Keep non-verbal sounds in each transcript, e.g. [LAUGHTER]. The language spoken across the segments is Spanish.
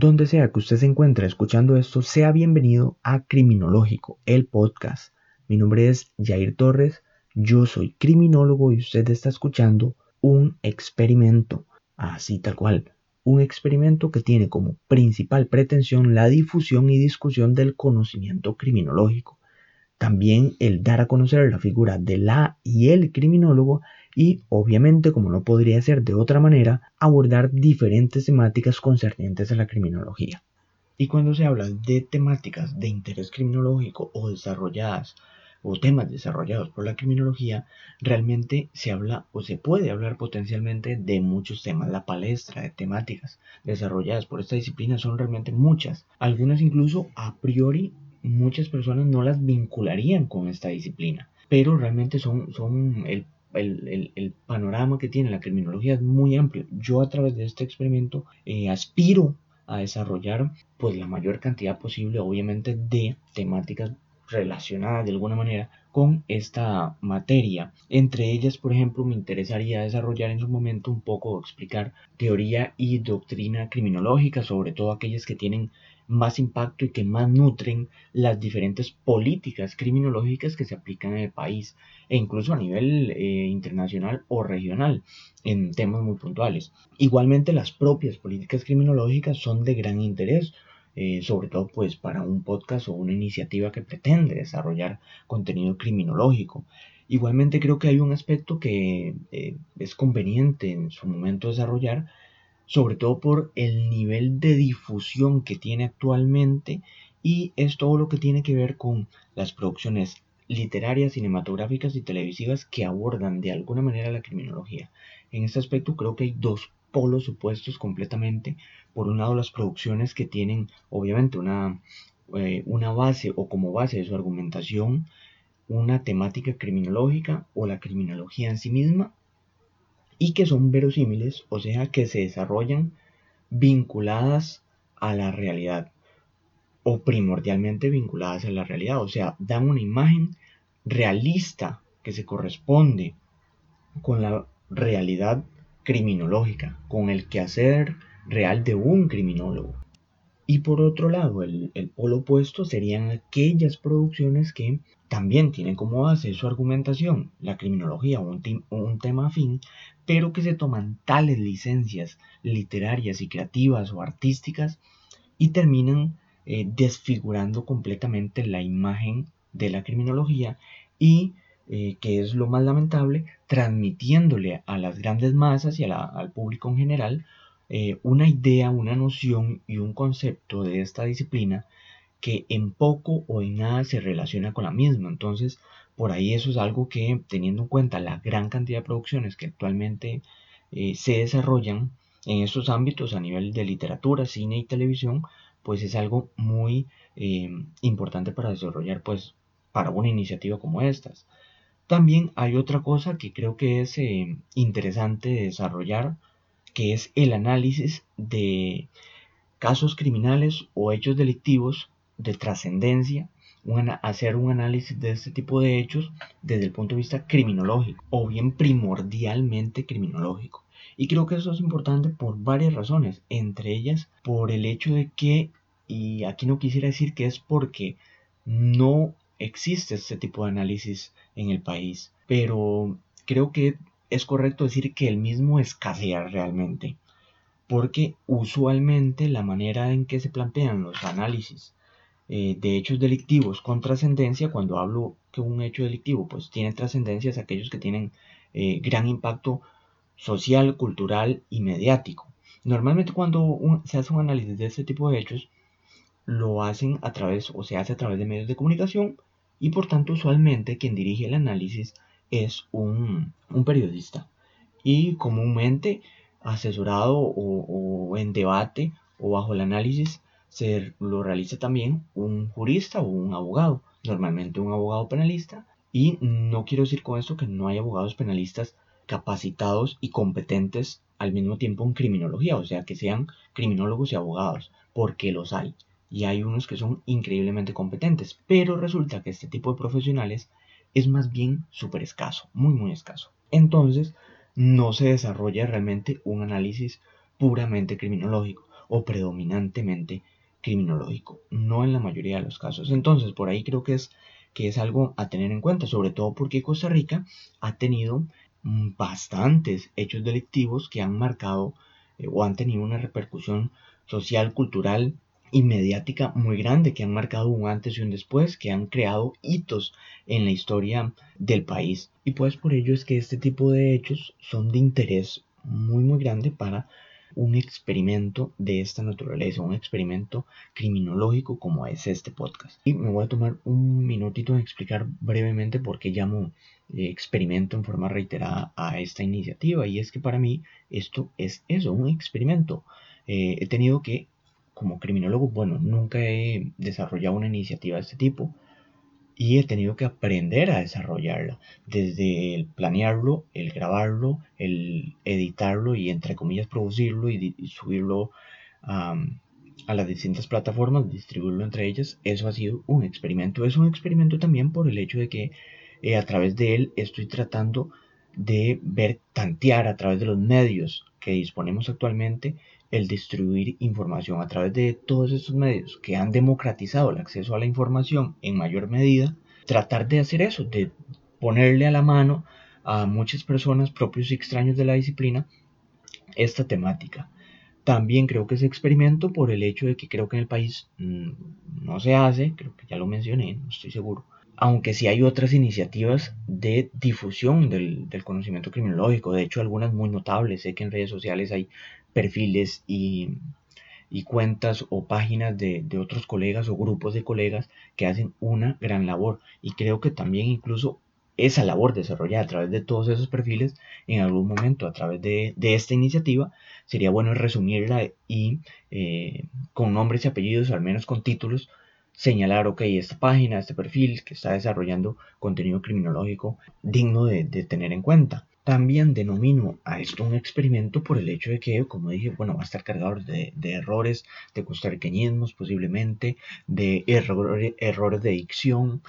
Donde sea que usted se encuentre escuchando esto, sea bienvenido a Criminológico, el podcast. Mi nombre es Jair Torres, yo soy criminólogo y usted está escuchando un experimento, así tal cual, un experimento que tiene como principal pretensión la difusión y discusión del conocimiento criminológico también el dar a conocer la figura de la y el criminólogo y obviamente, como no podría ser de otra manera, abordar diferentes temáticas concernientes a la criminología. Y cuando se habla de temáticas de interés criminológico o desarrolladas o temas desarrollados por la criminología, realmente se habla o se puede hablar potencialmente de muchos temas. La palestra de temáticas desarrolladas por esta disciplina son realmente muchas, algunas incluso a priori muchas personas no las vincularían con esta disciplina, pero realmente son, son el, panorama que tiene la criminología es muy amplio. Yo a través de este experimento eh, aspiro a desarrollar pues la mayor cantidad posible obviamente de temáticas relacionadas de alguna manera con esta materia. Entre ellas, por ejemplo, me interesaría desarrollar en su momento un poco, explicar teoría y doctrina criminológica, sobre todo aquellas que tienen más impacto y que más nutren las diferentes políticas criminológicas que se aplican en el país e incluso a nivel eh, internacional o regional en temas muy puntuales. Igualmente las propias políticas criminológicas son de gran interés eh, sobre todo pues para un podcast o una iniciativa que pretende desarrollar contenido criminológico. Igualmente creo que hay un aspecto que eh, es conveniente en su momento desarrollar sobre todo por el nivel de difusión que tiene actualmente y es todo lo que tiene que ver con las producciones literarias, cinematográficas y televisivas que abordan de alguna manera la criminología. En este aspecto creo que hay dos polos opuestos completamente. Por un lado las producciones que tienen obviamente una, eh, una base o como base de su argumentación una temática criminológica o la criminología en sí misma y que son verosímiles, o sea, que se desarrollan vinculadas a la realidad o primordialmente vinculadas a la realidad, o sea, dan una imagen realista que se corresponde con la realidad criminológica, con el quehacer real de un criminólogo. Y por otro lado, el, polo opuesto serían aquellas producciones que también tienen como base su argumentación la criminología o un, tema afín, pero que se toman tales licencias literarias y creativas o artísticas y terminan eh, desfigurando completamente la imagen de la criminología y eh, que es lo más lamentable, transmitiéndole a las grandes masas y al público en general eh, una idea, una noción y un concepto de esta disciplina que en poco o en nada se relaciona con la misma. Entonces, por ahí eso es algo que, teniendo en cuenta la gran cantidad de producciones que actualmente eh, se desarrollan en estos ámbitos a nivel de literatura, cine y televisión, pues es algo muy eh, importante para desarrollar, pues, para una iniciativa como estas. También hay otra cosa que creo que es interesante desarrollar que es el análisis de casos criminales o hechos delictivos de trascendencia, hacer un análisis de este tipo de hechos desde el punto de vista criminológico o bien primordialmente criminológico. Y creo que eso es importante por varias razones, entre ellas por el hecho de que, y aquí no quisiera decir que es porque no existe este tipo de análisis en el país, pero creo que es correcto decir que el mismo escasea realmente, porque usualmente la manera en que se plantean los análisis eh, de hechos delictivos con trascendencia, cuando hablo que un hecho delictivo pues tiene trascendencia, es aquellos que tienen eh, gran impacto social, cultural y mediático. Normalmente cuando se hace un análisis de este tipo de hechos, lo hacen a través o se hace a través de medios de comunicación y por tanto usualmente quien dirige el análisis es un, periodista y comúnmente asesorado o, en debate o bajo el análisis se lo realiza también un jurista o un abogado, normalmente un abogado penalista y no quiero decir con esto que no hay abogados penalistas capacitados y competentes al mismo tiempo en criminología, o sea que sean criminólogos y abogados, porque los hay. Y hay unos que son increíblemente competentes, pero resulta que este tipo de profesionales es más bien súper escaso, muy muy escaso. Entonces, no se desarrolla realmente un análisis puramente criminológico. o predominantemente criminológico, no en la mayoría de los casos. Entonces, por ahí creo que es, que es algo a tener en cuenta, sobre todo porque Costa Rica ha tenido mm, bastantes hechos delictivos que han marcado eh, o han tenido una repercusión social, cultural y mediática muy grande, que han marcado un antes y un después, que han creado hitos en la historia del país. Y pues por ello es que este tipo de hechos son de interés muy muy grande para un experimento de esta naturaleza, un experimento criminológico como es este podcast. Y me voy a tomar un minutito en explicar brevemente por qué llamo eh, experimento en forma reiterada a esta iniciativa. Y es que para mí esto es eso, un experimento. Eh, he tenido que, como criminólogo, bueno, nunca he desarrollado una iniciativa de este tipo y he tenido que aprender a desarrollarla, desde el planearlo, el grabarlo, el editarlo y entre comillas producirlo y, subirlo a las distintas plataformas, distribuirlo entre ellas, eso ha sido un experimento. Es un experimento también por el hecho de que eh, a través de él estoy tratando de ver, tantear a través de los medios que disponemos actualmente el distribuir información a través de todos estos medios que han democratizado el acceso a la información en mayor medida, tratar de hacer eso, de ponerle a la mano a muchas personas propios y extraños de la disciplina esta temática. También creo que es experimento por el hecho de que creo que en el país mm, no se hace, creo que ya lo mencioné, no estoy seguro, aunque sí hay otras iniciativas de difusión del, conocimiento criminológico, de hecho algunas muy notables, sé que en redes sociales hay perfiles y, cuentas o páginas de, otros colegas o grupos de colegas que hacen una gran labor. Y creo que también incluso esa labor desarrollada a través de todos esos perfiles en algún momento a través de, esta iniciativa sería bueno resumirla y eh, con nombres y apellidos al menos con títulos señalar, ok, esta página, este perfil que está desarrollando contenido criminológico digno de, tener en cuenta. También denomino a esto un experimento por el hecho de que, como dije, bueno, va a estar cargado de, errores, de costarriqueñismos posiblemente, de errores de dicción.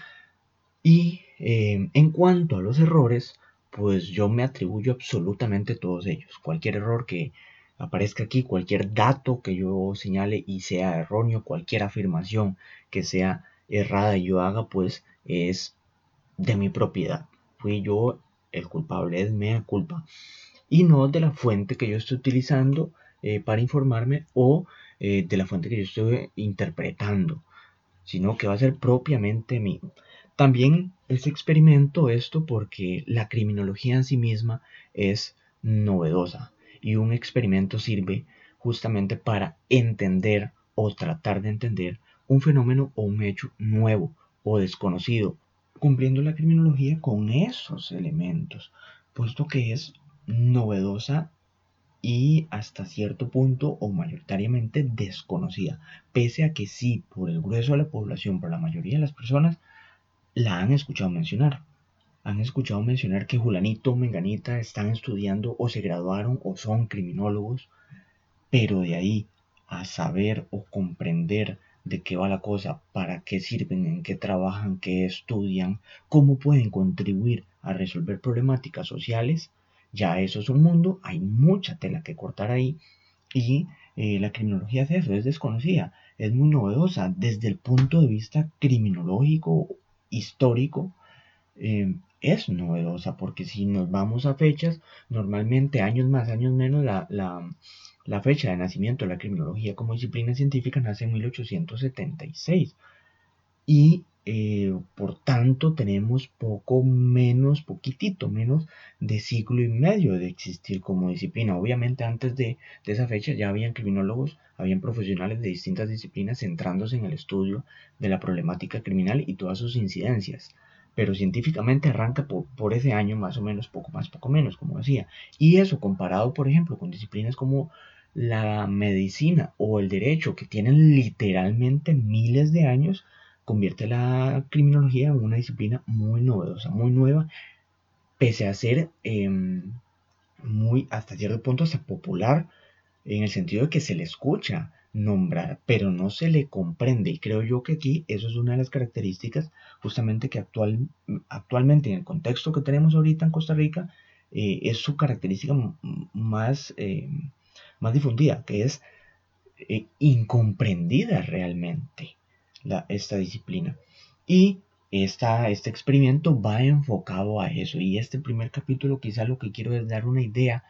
Y eh, en cuanto a los errores, pues yo me atribuyo absolutamente todos ellos. Cualquier error que aparezca aquí, cualquier dato que yo señale y sea erróneo, cualquier afirmación que sea errada y yo haga, pues es de mi propiedad. Fui yo el culpable, es mea culpa. Y no de la fuente que yo estoy utilizando eh, para informarme o eh, de la fuente que yo estoy interpretando, sino que va a ser propiamente mío. También es experimento esto porque la criminología en sí misma es novedosa y un experimento sirve justamente para entender o tratar de entender un fenómeno o un hecho nuevo o desconocido, cumpliendo la criminología con esos elementos, puesto que es novedosa y hasta cierto punto o mayoritariamente desconocida, pese a que sí, por el grueso de la población, por la mayoría de las personas, la han escuchado mencionar. Han escuchado mencionar que Julanito Menganita están estudiando o se graduaron o son criminólogos, pero de ahí a saber o comprender de qué va la cosa, para qué sirven, en qué trabajan, qué estudian, cómo pueden contribuir a resolver problemáticas sociales, ya eso es un mundo, hay mucha tela que cortar ahí y eh, la criminología es eso, es desconocida, es muy novedosa desde el punto de vista criminológico, histórico, eh, es novedosa, porque si nos vamos a fechas, normalmente años más, años menos, la, la, fecha de nacimiento de la criminología como disciplina científica nace en 1876. Y eh, por tanto tenemos poco menos, poquitito menos de siglo y medio de existir como disciplina. Obviamente antes de, de esa fecha ya habían criminólogos, habían profesionales de distintas disciplinas centrándose en el estudio de la problemática criminal y todas sus incidencias pero científicamente arranca por, ese año más o menos, poco más, poco menos, como decía. Y eso comparado, por ejemplo, con disciplinas como la medicina o el derecho, que tienen literalmente miles de años, convierte la criminología en una disciplina muy novedosa, muy nueva, pese a ser em, muy, hasta cierto punto, hasta popular, en el sentido de que se le escucha nombrar, pero no se le comprende. Y creo yo que aquí eso es una de las características justamente que actual, actualmente en el contexto que tenemos ahorita en Costa Rica eh, es su característica más, eh, más difundida, que es eh, incomprendida realmente esta disciplina. Y esta, este experimento va enfocado a eso. Y este primer capítulo quizá lo que quiero es dar una idea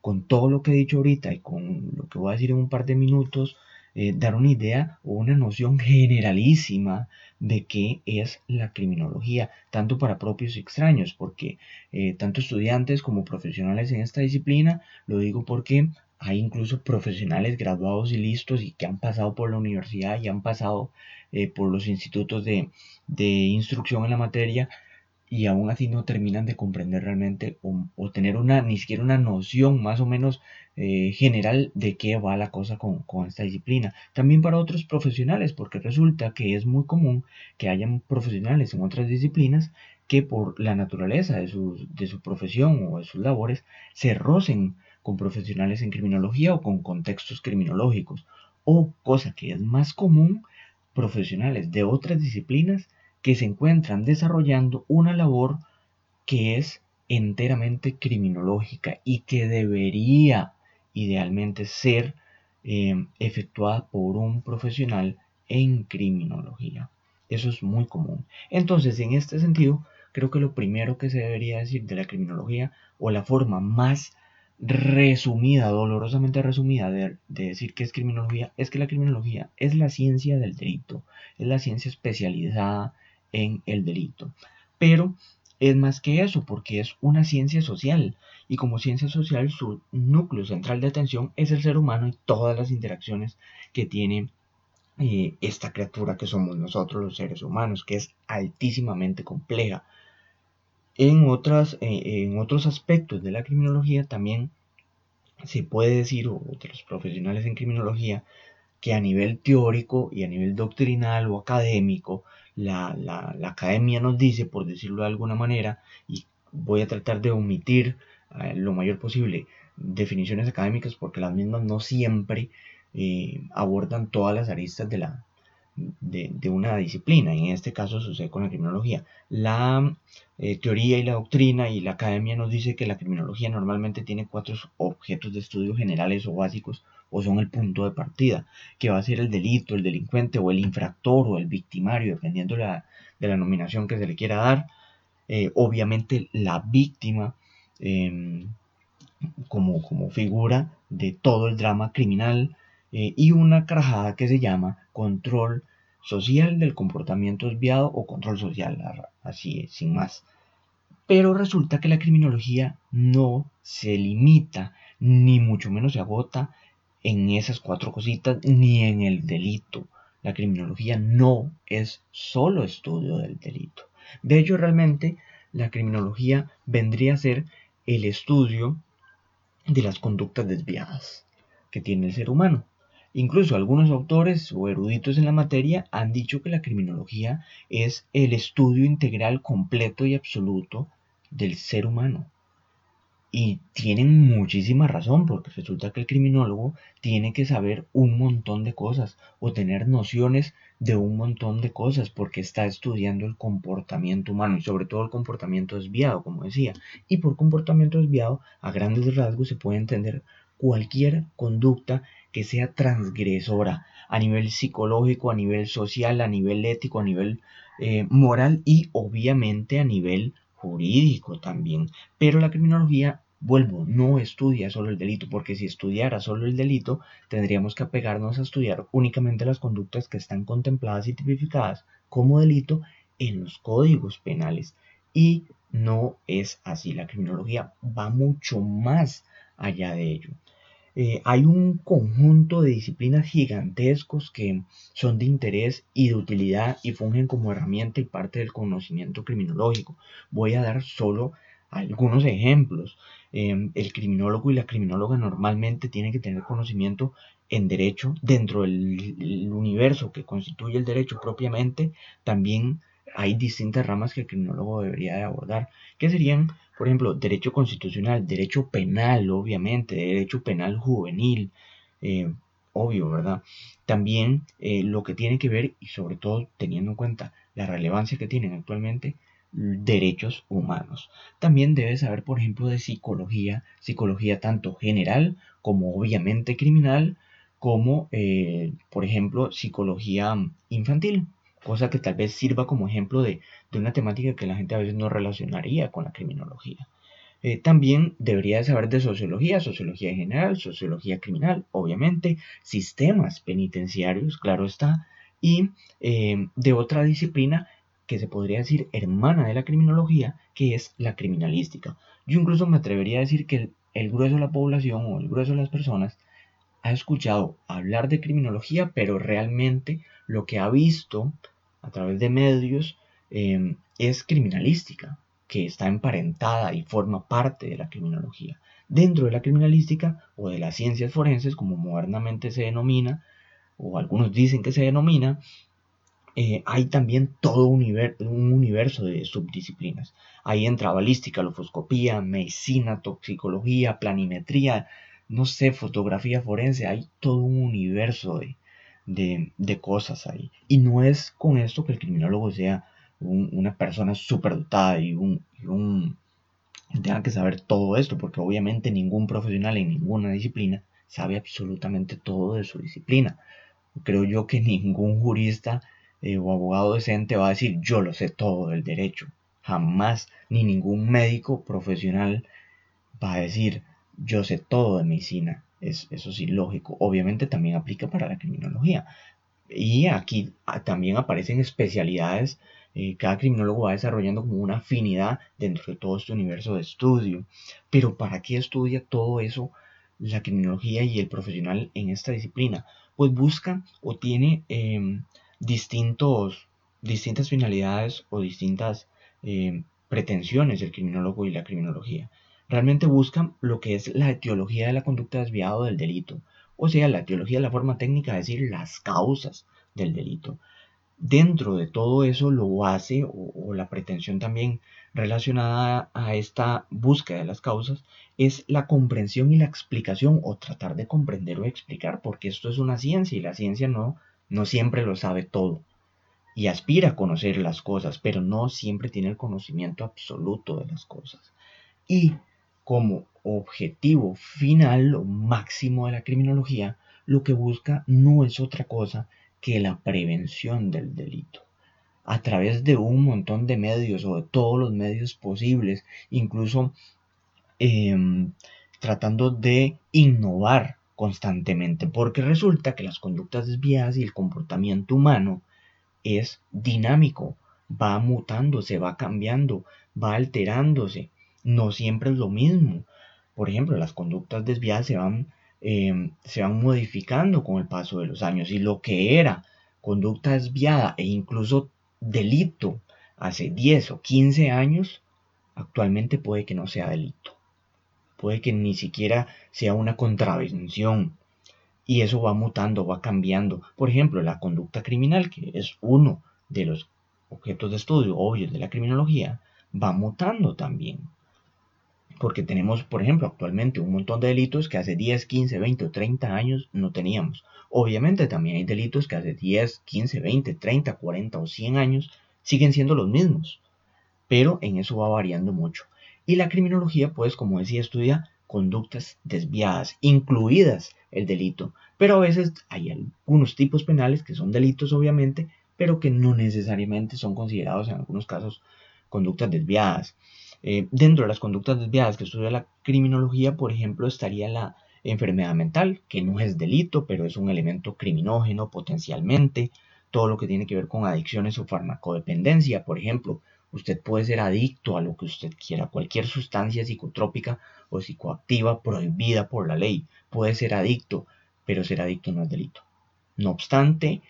con todo lo que he dicho ahorita y con lo que voy a decir en un par de minutos, eh, dar una idea o una noción generalísima de qué es la criminología, tanto para propios y extraños, porque eh, tanto estudiantes como profesionales en esta disciplina, lo digo porque hay incluso profesionales graduados y listos y que han pasado por la universidad y han pasado eh, por los institutos de, de, instrucción en la materia y aún así no terminan de comprender realmente o, tener una, ni siquiera una noción más o menos eh, general de qué va la cosa con, con, esta disciplina. También para otros profesionales, porque resulta que es muy común que hayan profesionales en otras disciplinas que por la naturaleza de su, de su profesión o de sus labores se rocen con profesionales en criminología o con contextos criminológicos. O, cosa que es más común, profesionales de otras disciplinas que se encuentran desarrollando una labor que es enteramente criminológica y que debería idealmente ser eh, efectuada por un profesional en criminología. Eso es muy común. Entonces, en este sentido, creo que lo primero que se debería decir de la criminología o la forma más resumida, dolorosamente resumida, de, decir que es criminología, es que la criminología es la ciencia del delito, es la ciencia especializada en el delito. Pero es más que eso, porque es una ciencia social, y como ciencia social su núcleo central de atención es el ser humano y todas las interacciones que tiene eh, esta criatura que somos nosotros los seres humanos, que es altísimamente compleja. En, otras, eh, en otros aspectos de la criminología también se puede decir, o de los profesionales en criminología, que a nivel teórico y a nivel doctrinal o académico, la, academia nos dice, por decirlo de alguna manera, y voy a tratar de omitir eh, lo mayor posible definiciones académicas porque las mismas no siempre eh, abordan todas las aristas de la, de, una disciplina, y en este caso sucede con la criminología. La eh, teoría y la doctrina y la academia nos dice que la criminología normalmente tiene cuatro objetos de estudio generales o básicos o son el punto de partida, que va a ser el delito, el delincuente o el infractor o el victimario, dependiendo de la nominación que se le quiera dar. Eh, obviamente la víctima em, como, como figura de todo el drama criminal eh, y una carajada que se llama control social del comportamiento desviado o control social, así es, sin más. Pero resulta que la criminología no se limita, ni mucho menos se agota en esas cuatro cositas, ni en el delito. La criminología no es solo estudio del delito. De hecho, realmente la criminología vendría a ser el estudio de las conductas desviadas que tiene el ser humano. Incluso algunos autores o eruditos en la materia han dicho que la criminología es el estudio integral completo y absoluto del ser humano. Y tienen muchísima razón, porque resulta que el criminólogo tiene que saber un montón de cosas o tener nociones de un montón de cosas, porque está estudiando el comportamiento humano y sobre todo el comportamiento desviado, como decía. Y por comportamiento desviado, a grandes rasgos se puede entender cualquier conducta que sea transgresora a nivel psicológico, a nivel social, a nivel ético, a nivel eh, moral y obviamente a nivel jurídico también. Pero la criminología, vuelvo, no estudia solo el delito, porque si estudiara solo el delito, tendríamos que apegarnos a estudiar únicamente las conductas que están contempladas y tipificadas como delito en los códigos penales. Y no es así. La criminología va mucho más allá de ello. Eh, hay un conjunto de disciplinas gigantescos que son de interés y de utilidad y fungen como herramienta y parte del conocimiento criminológico. Voy a dar solo algunos ejemplos. Em, el criminólogo y la criminóloga normalmente tienen que tener conocimiento en derecho dentro del universo que constituye el derecho propiamente. También hay distintas ramas que el criminólogo debería de abordar, que serían por ejemplo, derecho constitucional, derecho penal, obviamente, derecho penal juvenil, eh, obvio, ¿verdad? También eh, lo que tiene que ver, y sobre todo teniendo en cuenta la relevancia que tienen actualmente, derechos humanos. También debe saber, por ejemplo, de psicología, psicología tanto general como obviamente criminal, como, eh, por ejemplo, psicología infantil, cosa que tal vez sirva como ejemplo de, una temática que la gente a veces no relacionaría con la criminología. Eh, también debería saber de sociología, sociología en general, sociología criminal, obviamente, sistemas penitenciarios, claro está, y eh, de otra disciplina que se podría decir hermana de la criminología, que es la criminalística. Yo incluso me atrevería a decir que el grueso de la población o el grueso de las personas ha escuchado hablar de criminología, pero realmente lo que ha visto a través de medios em, es criminalística, que está emparentada y forma parte de la criminología. Dentro de la criminalística o de las ciencias forenses, como modernamente se denomina, o algunos dicen que se denomina, eh, hay también todo un, un, universo de subdisciplinas. Ahí entra balística, lofoscopía, medicina, toxicología, planimetría, no sé, fotografía forense, hay todo un universo de, cosas ahí. Y no es con esto que el criminólogo sea una persona súper dotada y un, tenga que saber todo esto, porque obviamente ningún profesional en ninguna disciplina sabe absolutamente todo de su disciplina. Creo yo que [LAUGHS] ningún jurista eh, o abogado decente va a decir yo lo sé todo del derecho. Jamás, ni ningún médico profesional va a decir yo sé todo de medicina. Es, eso sí, lógico. Obviamente también aplica para la criminología. Y aquí ah, también aparecen especialidades. Eh, cada criminólogo va desarrollando como una afinidad dentro de todo este universo de estudio. Pero ¿para qué estudia todo eso la criminología y el profesional en esta disciplina? Pues busca o tiene em, distintos, distintas finalidades o distintas em, pretensiones del criminólogo y la criminología realmente buscan lo que es la etiología de la conducta desviada del delito, o sea, la etiología de la forma técnica, es decir, las causas del delito. Dentro de todo eso, lo hace, o, la pretensión también relacionada a esta búsqueda de las causas, es la comprensión y la explicación, o tratar de comprender o explicar, porque esto es una ciencia y la ciencia no, no siempre lo sabe todo y aspira a conocer las cosas, pero no siempre tiene el conocimiento absoluto de las cosas. Y como objetivo final o máximo de la criminología, lo que busca no es otra cosa que la prevención del delito. A través de un montón de medios o de todos los medios posibles, incluso em, tratando de innovar constantemente, porque resulta que las conductas desviadas y el comportamiento humano es dinámico, va mutándose, va cambiando, va alterándose no siempre es lo mismo. Por ejemplo, las conductas desviadas se van, em, se van modificando con el paso de los años y lo que era conducta desviada e incluso delito hace 10 o 15 años, actualmente puede que no sea delito. Puede que ni siquiera sea una contravención. Y eso va mutando, va cambiando. Por ejemplo, la conducta criminal, que es uno de los objetos de estudio obvios de la criminología, va mutando también porque tenemos, por ejemplo, actualmente un montón de delitos que hace 10, 15, 20 o 30 años no teníamos. Obviamente también hay delitos que hace 10, 15, 20, 30, 40 o 100 años siguen siendo los mismos, pero en eso va variando mucho. Y la criminología, pues, como decía, estudia conductas desviadas, incluidas el delito, pero a veces hay algunos tipos penales que son delitos, obviamente, pero que no necesariamente son considerados en algunos casos conductas desviadas. Eh, dentro de las conductas desviadas que estudia la criminología, por ejemplo, estaría la enfermedad mental, que no es delito, pero es un elemento criminógeno potencialmente. Todo lo que tiene que ver con adicciones o farmacodependencia, por ejemplo, usted puede ser adicto a lo que usted quiera, cualquier sustancia psicotrópica o psicoactiva prohibida por la ley. Puede ser adicto, pero ser adicto no es delito. No obstante,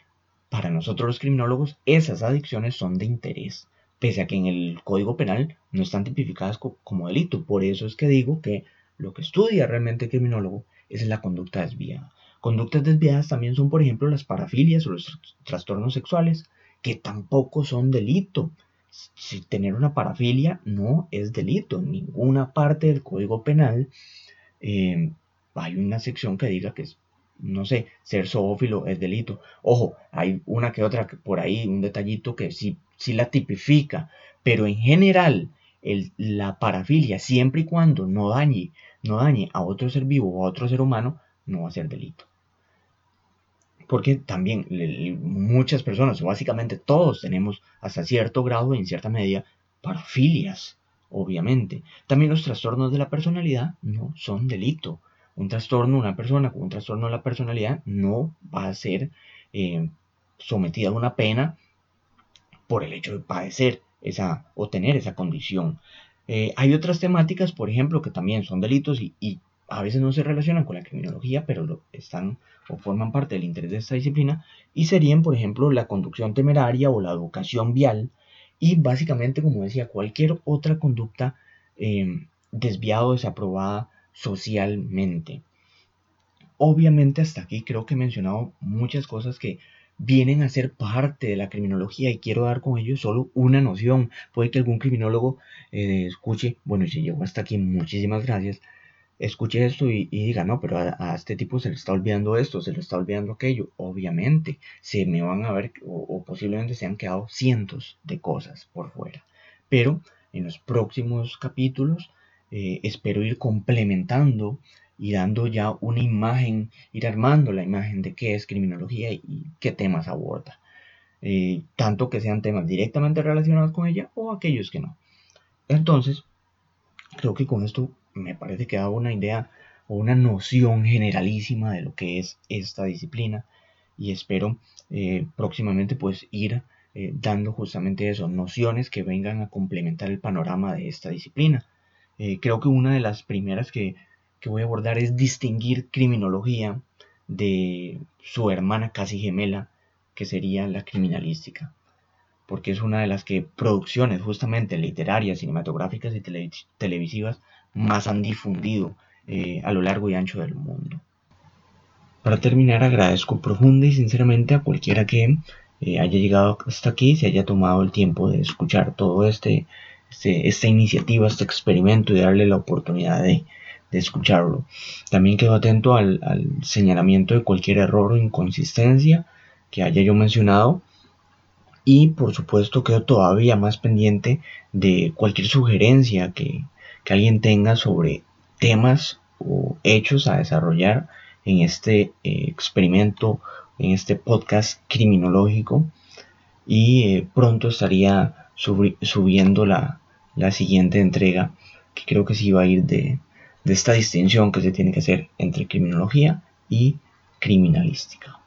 para nosotros los criminólogos, esas adicciones son de interés pese a que en el Código Penal no están tipificadas como delito. Por eso es que digo que lo que estudia realmente el criminólogo es la conducta desviada. Conductas desviadas también son, por ejemplo, las parafilias o los trastornos sexuales, que tampoco son delito. Si tener una parafilia no es delito. En ninguna parte del Código Penal eh, hay una sección que diga que es no sé, ser zoófilo es delito. Ojo, hay una que otra por ahí, un detallito que sí, sí la tipifica, pero en general la parafilia, siempre y cuando no dañe, no dañe a otro ser vivo o a otro ser humano, no va a ser delito. porque también muchas personas, básicamente todos tenemos hasta cierto grado, en cierta medida, parafilias, obviamente. También los trastornos de la personalidad no son delito. Un trastorno, una persona con un trastorno de la personalidad no va a ser eh, sometida a una pena por el hecho de padecer esa o tener esa condición. Eh, hay otras temáticas, por ejemplo, que también son delitos y, a veces no se relacionan con la criminología, pero están o forman parte del interés de esta disciplina, y serían, por ejemplo, la conducción temeraria o la educación vial, y básicamente, como decía, cualquier otra conducta eh, desviada o desaprobada socialmente. Obviamente hasta aquí creo que he mencionado muchas cosas que vienen a ser parte de la criminología y quiero dar con ello solo una noción. Puede que algún criminólogo eh, escuche, bueno, si llegó hasta aquí, muchísimas gracias, escuche esto y, diga, no, pero a, este tipo se le está olvidando esto, se le está olvidando aquello. Obviamente, se me van a ver o, posiblemente se han quedado cientos de cosas por fuera. Pero en los próximos capítulos eh, espero ir complementando y dando ya una imagen, ir armando la imagen de qué es criminología y, qué temas aborda. Eh, tanto que sean temas directamente relacionados con ella o aquellos que no. Entonces, creo que con esto me parece que da una idea o una noción generalísima de lo que es esta disciplina y espero eh, próximamente pues ir eh, dando justamente eso, nociones que vengan a complementar el panorama de esta disciplina. Eh, creo que una de las primeras que, que voy a abordar es distinguir criminología de su hermana casi gemela, que sería la criminalística porque es una de las que producciones justamente literarias, cinematográficas y televisivas más han difundido eh, a lo largo y ancho del mundo. Para terminar, agradezco profunda y sinceramente a cualquiera que eh, haya llegado hasta aquí, se haya tomado el tiempo de escuchar todo este, este esta iniciativa, este experimento y darle la oportunidad de, escucharlo. También quedo atento al, al, señalamiento de cualquier error o inconsistencia que haya yo mencionado y por supuesto quedo todavía más pendiente de cualquier sugerencia que, alguien tenga sobre temas o hechos a desarrollar en este eh, experimento, en este podcast criminológico. Y eh, pronto estaría subiendo la, siguiente entrega, que creo que sí va a ir de, de esta distinción que se tiene que hacer entre criminología y criminalística.